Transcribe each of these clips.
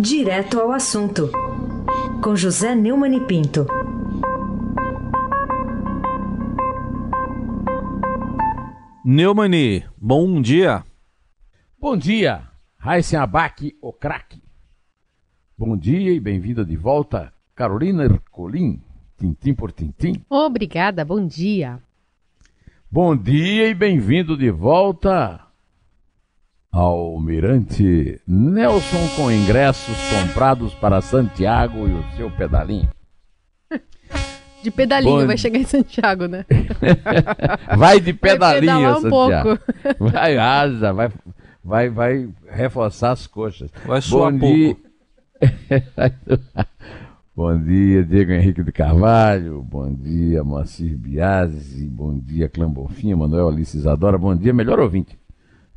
Direto ao assunto, com José Neumann e Pinto. Neumani, bom dia. Bom dia, Raíssen Abac, o craque. Bom dia e bem-vinda de volta, Carolina Ercolim, tintim por tintim. Obrigada, bom dia. Bom dia e bem-vindo de volta, Almirante Nelson com ingressos comprados para Santiago e o seu pedalinho. De pedalinho Bom- vai chegar em Santiago, né? Vai de pedalinho, pedalar um Santiago. pouco. Vai asa, vai, vai, vai reforçar as coxas. Vai suar Bom pouco. dia. bom dia, Diego Henrique de Carvalho. Bom dia, Moacir Biasi. Bom dia, Clã Bonfim, Manuel Alice Isadora. Bom dia, melhor ouvinte.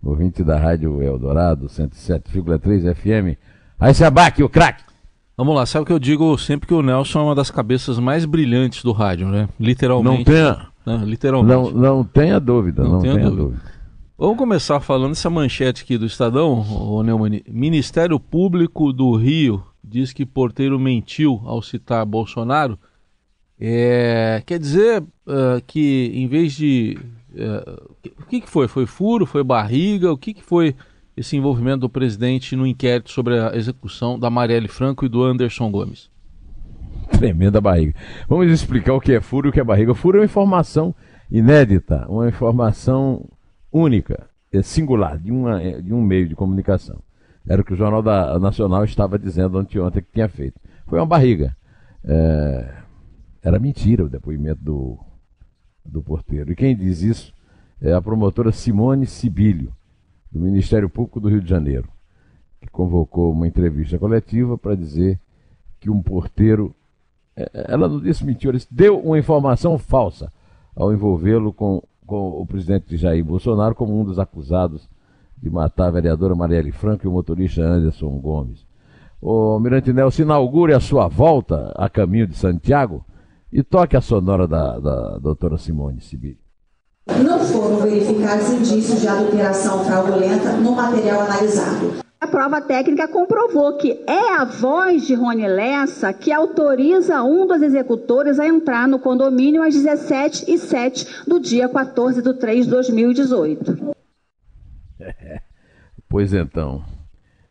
Ouvinte da Rádio Eldorado, 107,3 FM. Aí se abaque, o craque. Vamos lá, sabe o que eu digo sempre que o Nelson é uma das cabeças mais brilhantes do rádio, né? Não Literalmente. tenha, né? Literalmente. não, não tenha dúvida, Não não, tenha tenha, dúvida. dúvida. Vamos começar falando essa manchete aqui do Estadão, ô Neumani. Ministério Público do Rio diz que porteiro mentiu ao citar Bolsonaro. É, quer dizer ah, que em vez de. Eh, o que, que foi? Foi furo? Foi barriga? O que, que foi esse envolvimento do presidente no inquérito sobre a execução da Marielle Franco e do Anderson Gomes? Tremenda barriga. Vamos explicar o que é furo e o que é barriga. Furo é uma informação inédita, uma informação única, é singular, de, uma, de um meio de comunicação. Era o que o Jornal da Nacional estava dizendo anteontem que tinha feito. Foi uma barriga. É, era mentira o depoimento do, do porteiro. E quem diz isso é a promotora Simone Sibilho, do Ministério Público do Rio de Janeiro, que convocou uma entrevista coletiva para dizer que um porteiro é, ela não disse mentira, deu uma informação falsa ao envolvê-lo com, com o presidente Jair Bolsonaro como um dos acusados de matar a vereadora Marielle Franco e o motorista Anderson Gomes. O Almirante Nelson inaugure a sua volta a caminho de Santiago e toque a sonora da, da doutora Simone Sibilho. Não foram verificados indícios de adulteração fraudulenta no material analisado. A prova técnica comprovou que é a voz de Rony Lessa que autoriza um dos executores a entrar no condomínio às 17 e 07 do dia 14 de 3 de 2018. Pois então,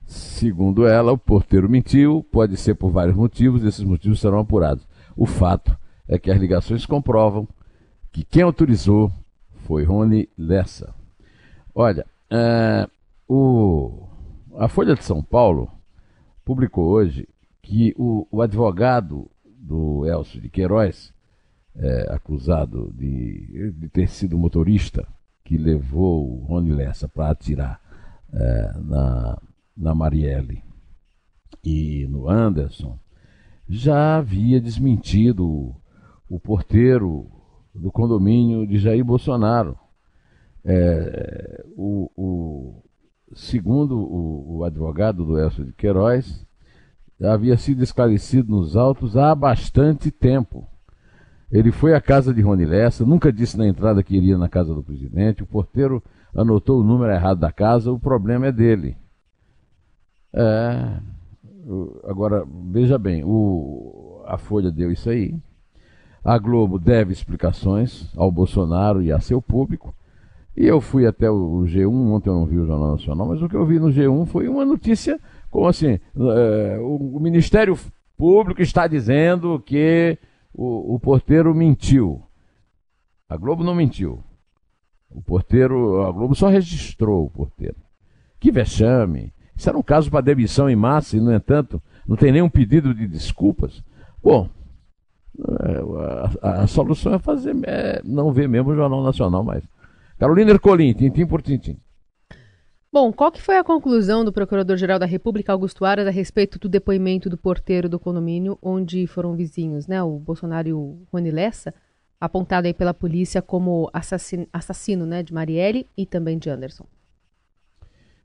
segundo ela, o porteiro mentiu, pode ser por vários motivos, esses motivos serão apurados. O fato é que as ligações comprovam que quem autorizou foi Rony Lessa. Olha, é, o, a Folha de São Paulo publicou hoje que o, o advogado do Elcio de Queiroz, é, acusado de, de ter sido motorista que levou o Rony Lessa para atirar é, na, na Marielle e no Anderson, já havia desmentido o, porteiro do condomínio de Jair Bolsonaro. É, o, o- segundo o, o advogado do Elcio de Queiroz, havia sido esclarecido nos autos há bastante tempo. Ele foi à casa de Rony Lessa, nunca disse na entrada que iria na casa do presidente. O porteiro anotou o número errado da casa, o problema é dele. É, agora, veja bem, o, a Folha deu isso aí. A Globo deve explicações ao Bolsonaro e a seu público. E eu fui até o, o G1, ontem eu não vi o Jornal Nacional, mas o que eu vi no G1 foi uma notícia como assim: é, o, o Ministério Público está dizendo que o, o porteiro mentiu. A Globo não mentiu. O porteiro, a Globo só registrou o porteiro. Que vexame. Isso era um caso para demissão em massa e, no entanto, não tem nenhum pedido de desculpas. Bom, é, a, a solução é fazer, é não ver mesmo o Jornal Nacional mais. Carolina Ercolim, tintim por tintim. Bom, qual que foi a conclusão do Procurador-Geral da República, Augusto Aras, a respeito do depoimento do porteiro do condomínio onde foram vizinhos, né, o Bolsonaro e o Rony Lessa, apontado aí pela polícia como assassino, assassino né, de Marielle e também de Anderson?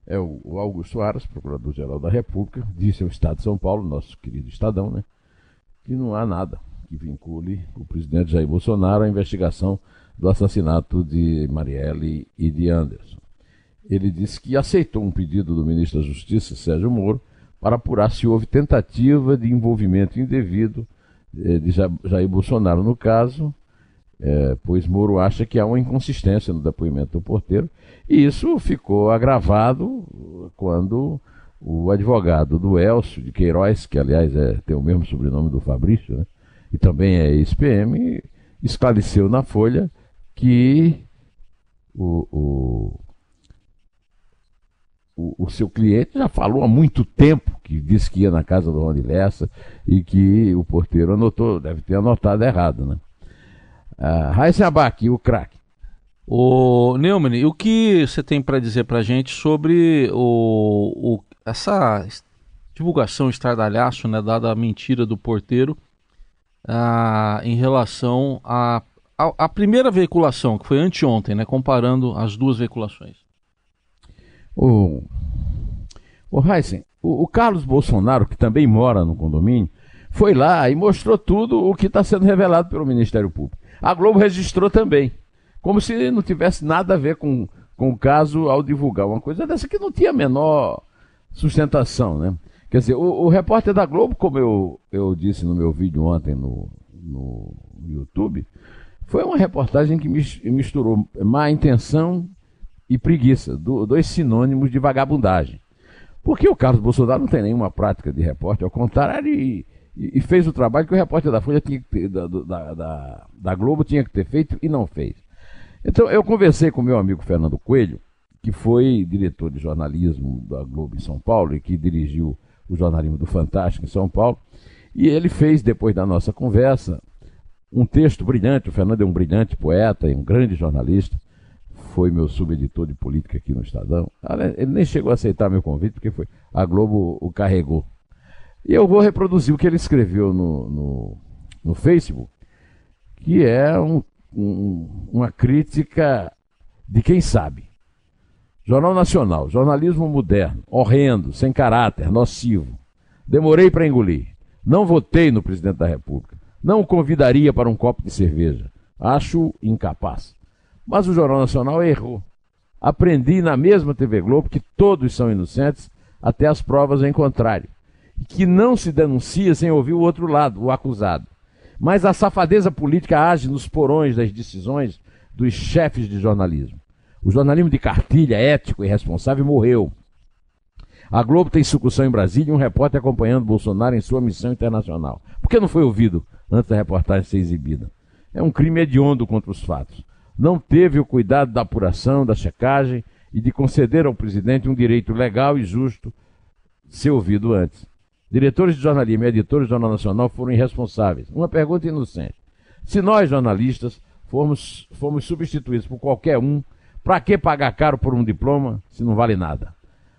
É o, o Augusto Aras, Procurador-Geral da República, disse ao Estado de São Paulo, nosso querido Estadão, né, que não há nada que vincule o presidente Jair Bolsonaro à investigação do assassinato de Marielle e de Anderson. Ele disse que aceitou um pedido do ministro da Justiça, Sérgio Moro, para apurar se houve tentativa de envolvimento indevido eh, de Jair Bolsonaro no caso, é, pois Moro acha que há uma inconsistência no depoimento do porteiro, e isso ficou agravado quando o advogado do Elcio de Queiroz, que aliás é, tem o mesmo sobrenome do Fabrício, né, e também é ex-PM, esclareceu na Folha que o, o, o, seu cliente já falou há muito tempo que disse que ia na casa do Rony Lessa e que o porteiro anotou, deve ter anotado errado, né? Uh, Raíssa Abac, o craque. O Neumann, o que você tem para dizer para gente sobre o, o, essa divulgação estardalhaço, né, dada a mentira do porteiro uh, em relação à a, a, a, primeira veiculação, que foi anteontem, né, comparando as duas veiculações? O, o Heisen, o, o Carlos Bolsonaro, que também mora no condomínio, foi lá e mostrou tudo o que está sendo revelado pelo Ministério Público. A Globo registrou também, como se não tivesse nada a ver com, com o caso ao divulgar uma coisa dessa que não tinha a menor sustentação, né? Quer dizer, o, o repórter da Globo, como eu, eu disse no meu vídeo ontem no, no YouTube, foi uma reportagem que misturou má intenção e preguiça, dois sinônimos de vagabundagem. Porque o Carlos Bolsonaro não tem nenhuma prática de repórter, ao contrário, e, e fez o trabalho que o repórter da Folha tinha ter, da, da, da, da, Globo tinha que ter feito e não fez. Então eu conversei com meu amigo Fernando Coelho, que foi diretor de jornalismo da Globo em São Paulo e que dirigiu o jornalismo do Fantástico em São Paulo, e ele fez, depois da nossa conversa, um texto brilhante. O Fernando é um brilhante poeta e um grande jornalista. Foi meu subeditor de política aqui no Estadão. Ele nem chegou a aceitar meu convite, porque foi a Globo o carregou. E eu vou reproduzir o que ele escreveu no, no, no Facebook, que é um, um, uma crítica de quem sabe. Jornal Nacional, jornalismo moderno, horrendo, sem caráter, nocivo. Demorei para engolir. Não votei no presidente da República. Não o convidaria para um copo de cerveja. Acho incapaz. Mas o Jornal Nacional errou. Aprendi na mesma TV Globo que todos são inocentes até as provas em contrário. Que não se denuncia sem ouvir o outro lado, o acusado. Mas a safadeza política age nos porões das decisões dos chefes de jornalismo. O jornalismo de cartilha, ético e responsável, morreu. A Globo tem sucursão em Brasília e um repórter acompanhando Bolsonaro em sua missão internacional. Por que não foi ouvido antes da reportagem ser exibida. É um crime hediondo contra os fatos. Não teve o cuidado da apuração, da checagem e de conceder ao presidente um direito legal e justo de ser ouvido antes. Diretores de jornalismo e editores do Jornal Nacional foram irresponsáveis. Uma pergunta inocente. Se nós, jornalistas, formos, formos substituídos por qualquer um, para que pagar caro por um diploma se não vale nada?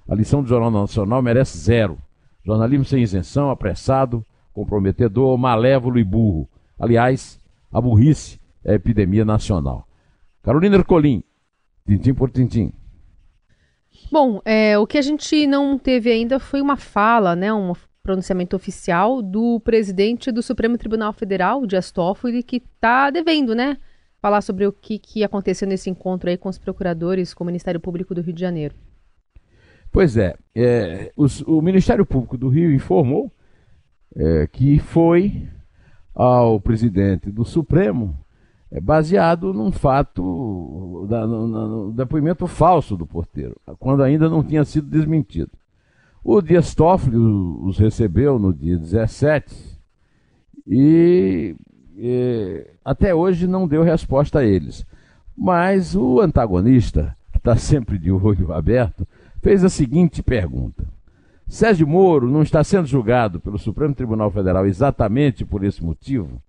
A lição do Jornal Nacional merece zero. Jornalismo sem isenção, apressado, comprometedor, malévolo e burro. Aliás, a burrice é a epidemia nacional. Carolina Ercolim, tintim por tintim. Bom, é, o que a gente não teve ainda foi uma fala, né, um pronunciamento oficial do presidente do Supremo Tribunal Federal, Dias Toffoli, que está devendo, né, falar sobre o que, que aconteceu nesse encontro aí com os procuradores, com o Ministério Público do Rio de Janeiro. Pois é, é os, o Ministério Público do Rio informou é, que foi ao presidente do Supremo é, baseado num fato, da, no, no, depoimento falso do porteiro, quando ainda não tinha sido desmentido. O Dias Toffoli os recebeu no dia 17 e, e até hoje não deu resposta a eles. Mas o antagonista, que está sempre de olho aberto, fez a seguinte pergunta: Sérgio Moro não está sendo julgado pelo Supremo Tribunal Federal exatamente por esse motivo?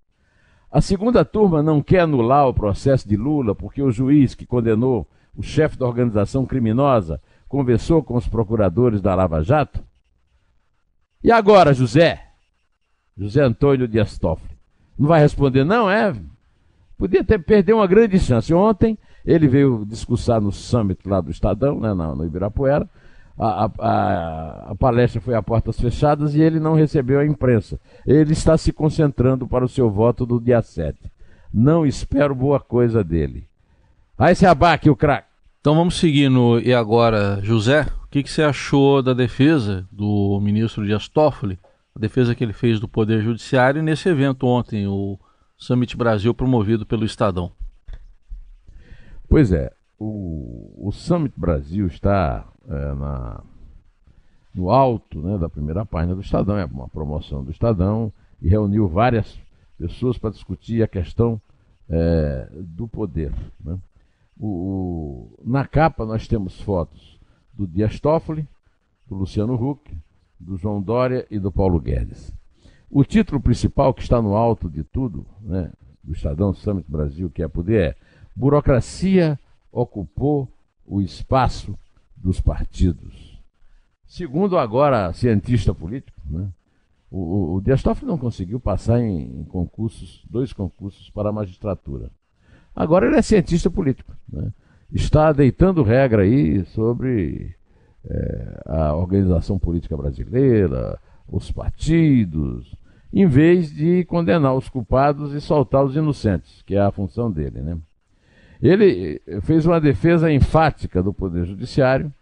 A segunda turma não quer anular o processo de Lula porque o juiz que condenou o chefe da organização criminosa conversou com os procuradores da Lava Jato? E agora, José? José Antônio Dias Toffoli. Não vai responder, não, é? Podia ter perdido uma grande chance. Ontem ele veio discursar no summit lá do Estadão, né, no Ibirapuera, a, a, a, palestra foi a portas fechadas e ele não recebeu a imprensa. Ele está se concentrando para o seu voto do dia 7. Não espero boa coisa dele. Aí se abaque o craque. Então vamos seguir no E Agora, José. o que, que você achou da defesa do ministro Dias Toffoli, a defesa que ele fez do Poder Judiciário nesse evento ontem, o Summit Brasil promovido pelo Estadão? Pois é, o, o Summit Brasil está é, na, no alto né, da primeira página do Estadão, é uma promoção do Estadão, e reuniu várias pessoas para discutir a questão é, do poder. Né? O, o, na capa nós temos fotos do Dias Toffoli, do Luciano Huck, do João Dória e do Paulo Guedes. O título principal que está no alto de tudo, né, do Estadão Summit Brasil, que é poder, é Burocracia ocupou o espaço dos partidos. Segundo agora cientista político, né, o, o não conseguiu passar em, em, concursos, dois concursos para a magistratura. Agora ele é cientista político. Né? Está deitando regra aí sobre é, a organização política brasileira, os partidos, em vez de condenar os culpados e soltar os inocentes, que é a função dele. Né? Ele fez uma defesa enfática do Poder Judiciário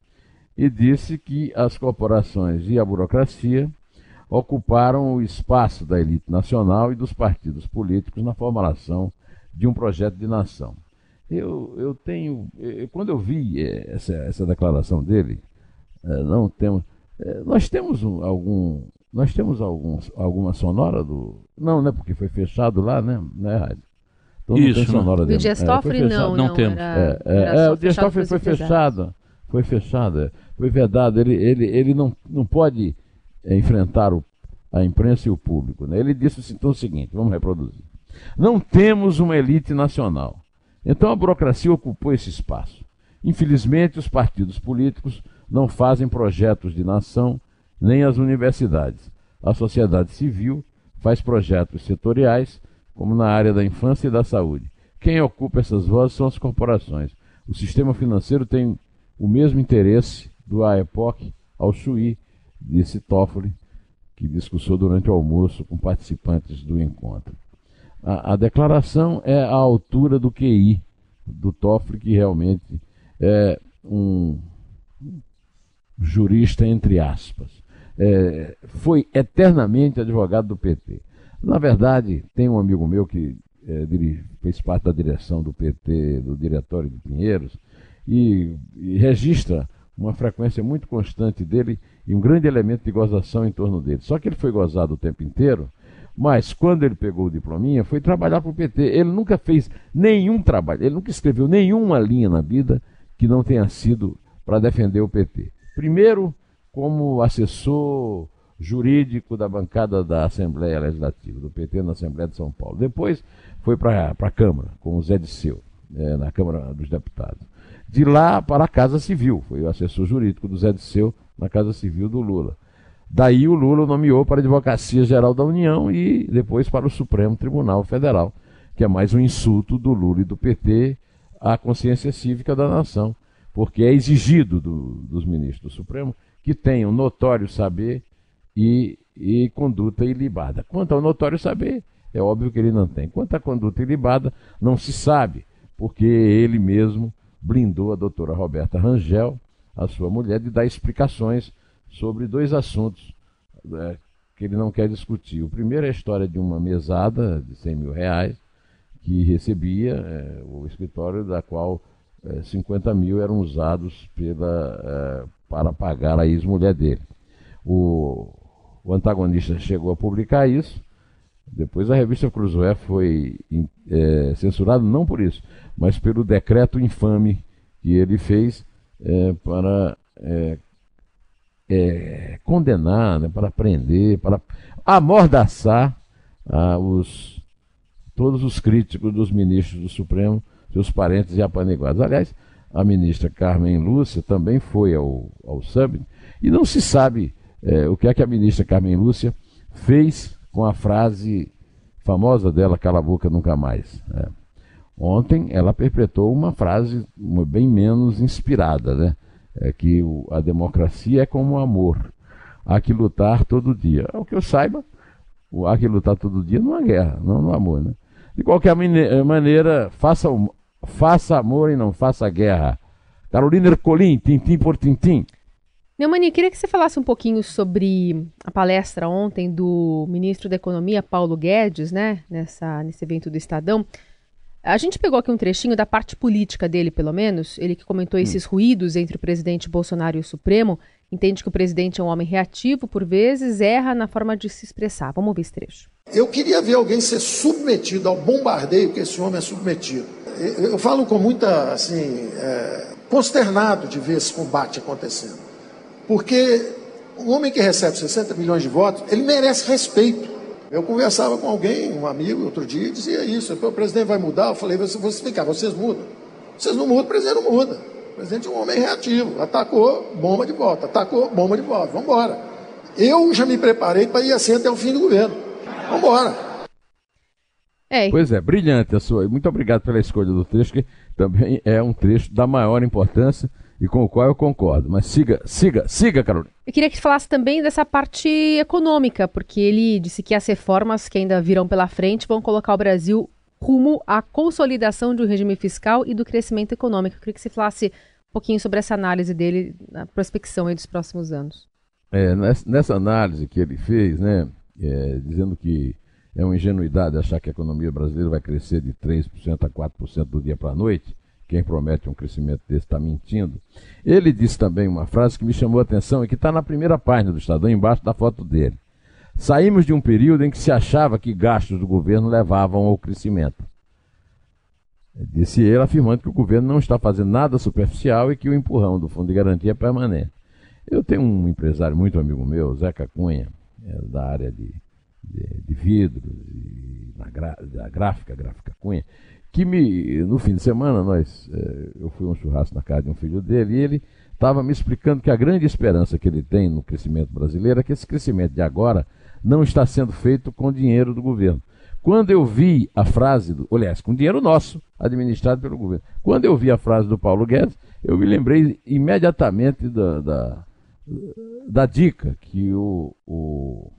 e disse que as corporações e a burocracia ocuparam o espaço da elite nacional e dos partidos políticos na formulação de um projeto de nação. Eu, eu tenho. Eu, quando eu vi eh, essa, essa declaração dele, não temos. Eh, nós temos um, algum. Nós temos algum, alguma sonora do. Não, né? Porque foi fechado lá, né? né rádio? Então, Isso, não tem sonora não. Do Dias Toffoli, é, não, não, não temos. Era, é, é, é o Dias Toffoli foi fechado. Foi fechado, é. foi vedado. Ele, ele, ele não, não pode enfrentar o, a imprensa e o público. Né? Ele disse então o seguinte: vamos reproduzir. Não temos uma elite nacional. Então a burocracia ocupou esse espaço. Infelizmente, os partidos políticos não fazem projetos de nação, nem as universidades. A sociedade civil faz projetos setoriais, como na área da infância e da saúde. Quem ocupa essas vozes são as corporações. O sistema financeiro tem o mesmo interesse do AEPOC ao Chuí, disse Toffoli, que discursou durante o almoço com participantes do encontro. A, a declaração é à altura do QI do Toffoli, que realmente é um jurista, entre aspas. É, foi eternamente advogado do PT. Na verdade, tem um amigo meu que é, fez parte da direção do PT, do Diretório de Pinheiros, e, e registra uma frequência muito constante dele e um grande elemento de gozação em torno dele. Só que ele foi gozado o tempo inteiro, mas quando ele pegou o diplominha, foi trabalhar para o PT. Ele nunca fez nenhum trabalho, ele nunca escreveu nenhuma linha na vida que não tenha sido para defender o PT. Primeiro, como assessor jurídico da bancada da Assembleia Legislativa, do PT na Assembleia de São Paulo. Depois foi para a Câmara, com o Zé Disseu, é, na Câmara dos Deputados. De lá para a Casa Civil, foi o assessor jurídico do Zé Disseu na Casa Civil do Lula. Daí o Lula nomeou para a Advocacia Geral da União e depois para o Supremo Tribunal Federal, que é mais um insulto do Lula e do PT à consciência cívica da nação, porque é exigido do, dos ministros do Supremo que tenham notório saber e, e conduta ilibada. Quanto ao notório saber, é óbvio que ele não tem. Quanto à conduta ilibada, não se sabe, porque ele mesmo blindou a doutora Roberta Rangel, a sua mulher, de dar explicações sobre dois assuntos é, que ele não quer discutir. O primeiro é a história de uma mesada de 100 mil reais que recebia é, o escritório, da qual 50 mil eram usados pela, é, para pagar a ex-mulher dele. O, o antagonista chegou a publicar isso. Depois a revista Cruzoé foi é, censurada não por isso, mas pelo decreto infame que ele fez é, para é, é, condenar, né, para prender, para amordaçar ah, os, todos os críticos dos ministros do Supremo, seus parentes e apaniguados. Aliás, a ministra Carmen Lúcia também foi ao, ao summit e não se sabe é, o que é que a ministra Carmen Lúcia fez com a frase famosa dela, cala a boca nunca mais. Né? Ontem ela perpetrou uma frase bem menos inspirada, né? é que o, a democracia é como o amor. Há que lutar todo dia. Ao que eu saiba, o, há que lutar todo dia numa guerra, não no amor. Né? De qualquer maneira, faça, faça amor e não faça guerra. Carolina Ercolim, tintim por tintim. Neumani, queria que você falasse um pouquinho sobre a palestra ontem do ministro da Economia, Paulo Guedes, né, nessa, nesse evento do Estadão. A gente pegou aqui um trechinho da parte política dele, pelo menos, ele que comentou esses hum. ruídos entre o presidente Bolsonaro e o Supremo, entende que o presidente é um homem reativo, por vezes, erra na forma de se expressar. Vamos ouvir esse trecho. Eu queria ver alguém ser submetido ao bombardeio que esse homem é submetido. Eu, eu falo com muita, assim, é, consternado de ver esse combate acontecendo. Porque um homem que recebe 60 milhões de votos, ele merece respeito. Eu conversava com alguém, um amigo, outro dia, e dizia isso. O presidente vai mudar? Eu falei, vou explicar, vocês mudam. Vocês não mudam, o presidente não muda. O presidente é um homem reativo. Atacou, bomba de volta. Atacou, bomba de volta. Vamos embora. Eu já me preparei para ir assim até o fim do governo. Vamos embora. É. Pois é, brilhante a sua. Muito obrigado pela escolha do trecho, que também é um trecho da maior importância e com o qual eu concordo. Mas siga, siga, siga, Carolina. Eu queria que falasse também dessa parte econômica, porque ele disse que as reformas que ainda virão pela frente vão colocar o Brasil rumo à consolidação de um regime fiscal e do crescimento econômico. Eu queria que você falasse um pouquinho sobre essa análise dele na prospecção dos próximos anos. É, nessa análise que ele fez, né, é, dizendo que é uma ingenuidade achar que a economia brasileira vai crescer de 3% a 4% do dia para a noite, quem promete um crescimento desse está mentindo. Ele disse também uma frase que me chamou a atenção e que está na primeira página do Estadão, embaixo da foto dele. Saímos de um período em que se achava que gastos do governo levavam ao crescimento. Disse ele, afirmando que o governo não está fazendo nada superficial e que o empurrão do Fundo de Garantia é permanente. Eu tenho um empresário muito amigo meu, Zeca Cunha, é da área de, de, vidros, e na da gráfica, gráfica Cunha, que me, no fim de semana, nós, é, eu fui um churrasco na casa de um filho dele e ele estava me explicando que a grande esperança que ele tem no crescimento brasileiro é que esse crescimento de agora não está sendo feito com dinheiro do governo. Quando eu vi a frase, do, aliás, com dinheiro nosso, administrado pelo governo, quando eu vi a frase do Paulo Guedes, eu me lembrei imediatamente da, da, da dica que o, o,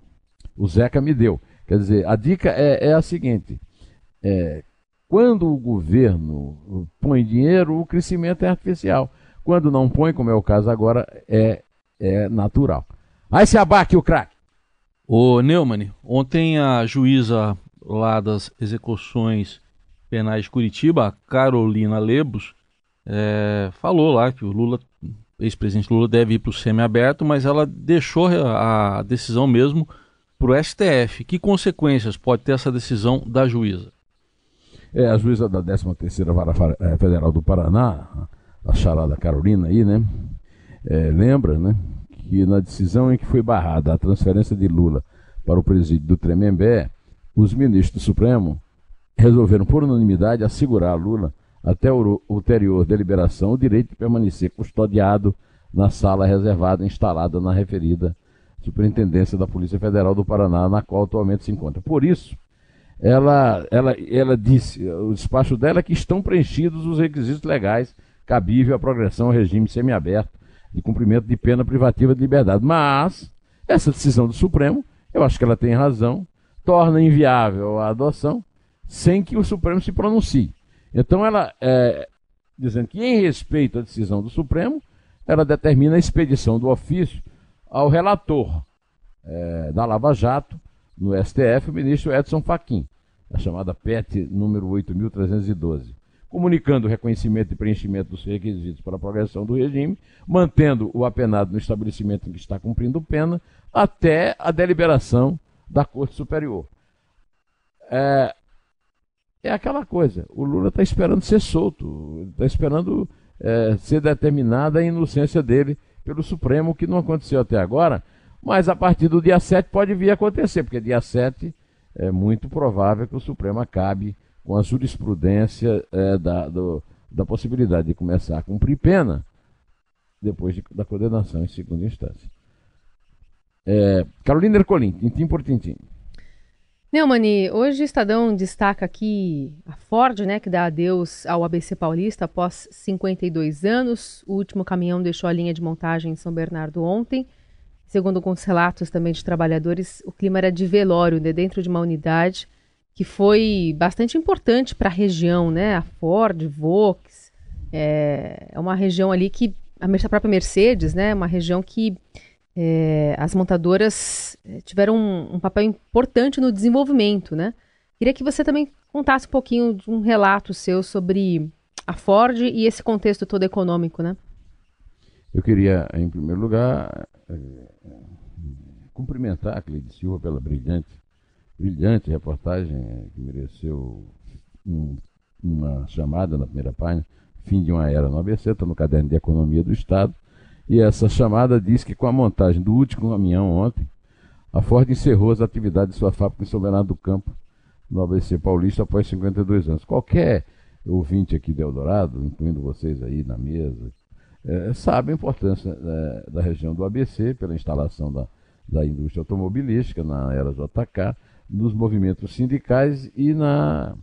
o, Zeca me deu. Quer dizer, a dica é, é a seguinte: é, quando o governo põe dinheiro, o crescimento é artificial. Quando não põe, como é o caso agora, é, é natural. Aí se abaque o craque. Ô Neumann, ontem a juíza lá das execuções penais de Curitiba, Carolina Lebos, é, falou lá que o Lula, ex-presidente Lula, deve ir para o semiaberto, mas ela deixou a decisão mesmo para o STF. Que consequências pode ter essa decisão da juíza? É, a juíza da 13ª Vara é, Federal do Paraná, a charada Carolina aí, né? É, lembra, né? que na decisão em que foi barrada a transferência de Lula para o presídio do Tremembé, os ministros do Supremo resolveram por unanimidade assegurar a Lula até o ulterior deliberação o direito de permanecer custodiado na sala reservada instalada na referida Superintendência da Polícia Federal do Paraná, na qual atualmente se encontra. Por isso, ela, ela, ela disse, o despacho dela é que estão preenchidos os requisitos legais cabível à progressão ao regime semiaberto de cumprimento de pena privativa de liberdade. Mas essa decisão do Supremo, eu acho que ela tem razão, torna inviável a adoção sem que o Supremo se pronuncie. Então ela, é, dizendo que em respeito à decisão do Supremo, ela determina a expedição do ofício ao relator é, da Lava Jato no STF, o ministro Edson Fachin, a chamada PET número 8.312 comunicando o reconhecimento e preenchimento dos requisitos para a progressão do regime, mantendo o apenado no estabelecimento em que está cumprindo pena, até a deliberação da Corte Superior. É, é aquela coisa, o Lula está esperando ser solto, está esperando é, ser determinada a inocência dele pelo Supremo, que não aconteceu até agora, mas a partir do dia 7 pode vir a acontecer, porque dia 7 é muito provável que o Supremo acabe com a jurisprudência é, da, do, da possibilidade de começar a cumprir pena depois de, da condenação em segunda instância. É, Carolina Ercolim, tintim por tintim. Neumani, hoje o Estadão destaca aqui a Ford, né, que dá adeus ao ABC Paulista após 52 anos. O último caminhão deixou a linha de montagem em São Bernardo ontem. Segundo alguns relatos também de trabalhadores, o clima era de velório, né, dentro de uma unidade que foi bastante importante para a região, né? A Ford, Vox, é, é uma região ali que a própria Mercedes, né, uma região que é, as montadoras é, tiveram um, um, papel importante no desenvolvimento, né? Queria que você também contasse um pouquinho de um relato seu sobre a Ford e esse contexto todo econômico, né? Eu queria, em primeiro lugar, é, cumprimentar a Cleide Silva pela brilhante, brilhante reportagem que mereceu um, uma chamada na primeira página, fim de uma era no ABC, está no caderno de economia do Estado. E essa chamada diz que com a montagem do último caminhão ontem, a Ford encerrou as atividades de sua fábrica em São Bernardo do Campo, no ABC Paulista, após 52 anos. Qualquer ouvinte aqui de Eldorado, incluindo vocês aí na mesa, é, sabe a importância é, da região do ABC pela instalação da, da indústria automobilística na era JK, nos movimentos sindicais e na,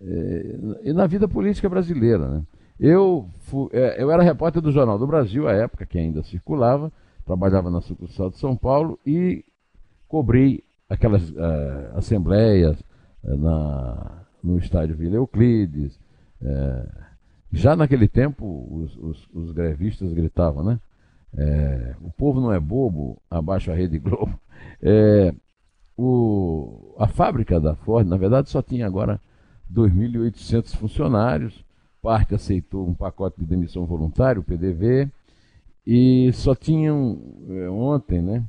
é, e na vida política brasileira. Né? Eu, fui, é, eu era repórter do Jornal do Brasil, à época que ainda circulava, trabalhava na sucursal de São Paulo e cobri aquelas uh, assembleias uh, na, no estádio Vila Euclides. Uh, já naquele tempo, os, os, os grevistas gritavam, né? o povo não é bobo, abaixo a Rede Globo. o, a fábrica da Ford, na verdade, só tinha agora 2.800 funcionários parte aceitou um pacote de demissão voluntário, o PDV, e só tinham é, ontem, né,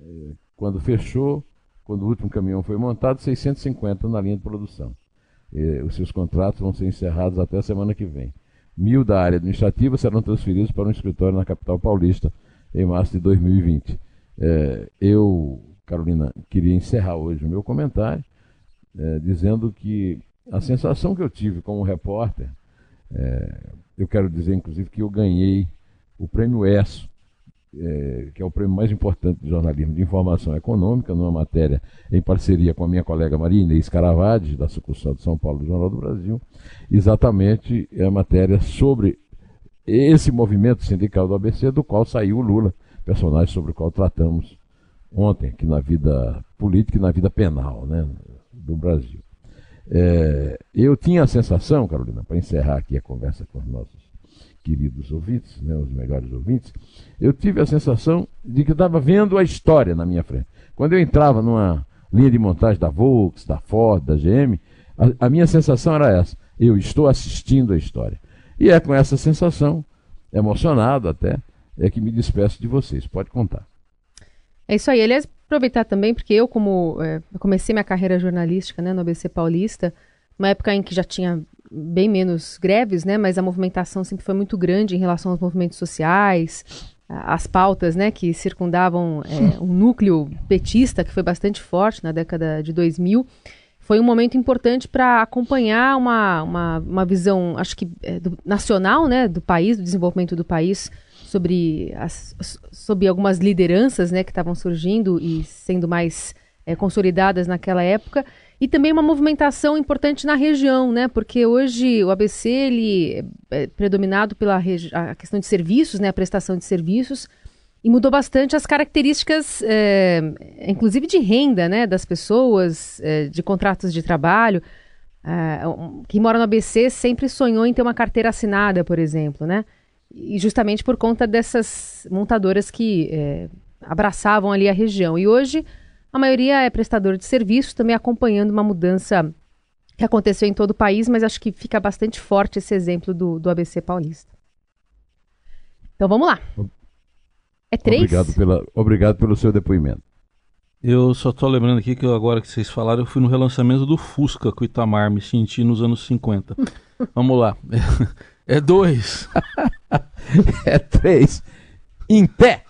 é, quando fechou, quando o último caminhão foi montado, 650 na linha de produção. E, os seus contratos vão ser encerrados até a semana que vem. Mil da área administrativa serão transferidos para um escritório na capital paulista em março de 2020. É, eu, Carolina, queria encerrar hoje o meu comentário dizendo que a sensação que eu tive como repórter é, eu quero dizer, inclusive, que eu ganhei o prêmio ESSO, é, que é o prêmio mais importante do jornalismo de informação econômica, numa matéria em parceria com a minha colega Maria Inês Caravades, da sucursal de São Paulo do Jornal do Brasil, exatamente é a matéria sobre esse movimento sindical do ABC, do qual saiu o Lula, personagem sobre o qual tratamos ontem, aqui na vida política e na vida penal né, do Brasil. É, eu tinha a sensação, Carolina, para encerrar aqui a conversa com os nossos queridos ouvintes, né, os melhores ouvintes, eu tive a sensação de que estava vendo a história na minha frente. Quando eu entrava numa linha de montagem da Volks, da Ford, da GM, a, a minha sensação era essa: eu estou assistindo a história. E é com essa sensação, emocionado até, é que me despeço de vocês. Pode contar. É isso aí. Aliás, aproveitar também, porque eu, como é, eu comecei minha carreira jornalística né, no ABC Paulista, uma época em que já tinha bem menos greves, né, mas a movimentação sempre foi muito grande em relação aos movimentos sociais, as pautas né, que circundavam é, um núcleo petista que foi bastante forte na década de 2000. Foi um momento importante para acompanhar uma, uma, uma visão, acho que é, do, nacional, né, do país, do desenvolvimento do país, sobre, as, sobre algumas lideranças né, que estavam surgindo e sendo mais é, consolidadas naquela época e também uma movimentação importante na região, né? Porque hoje o ABC ele é predominado pela a questão de serviços, né? A prestação de serviços e mudou bastante as características, é, inclusive de renda, né? Das pessoas, é, de contratos de trabalho. É, quem mora no ABC sempre sonhou em ter uma carteira assinada, por exemplo, né? E justamente por conta dessas montadoras que é, abraçavam ali a região. E hoje a maioria é prestador de serviço, também acompanhando uma mudança que aconteceu em todo o país, mas acho que fica bastante forte esse exemplo do, do ABC Paulista. Então vamos lá. É três? Obrigado, pela, obrigado pelo seu depoimento. Eu só estou lembrando aqui que eu, agora que vocês falaram, eu fui no relançamento do Fusca com o Itamar, me senti nos anos 50. Vamos lá. É dois. é três. Em pé.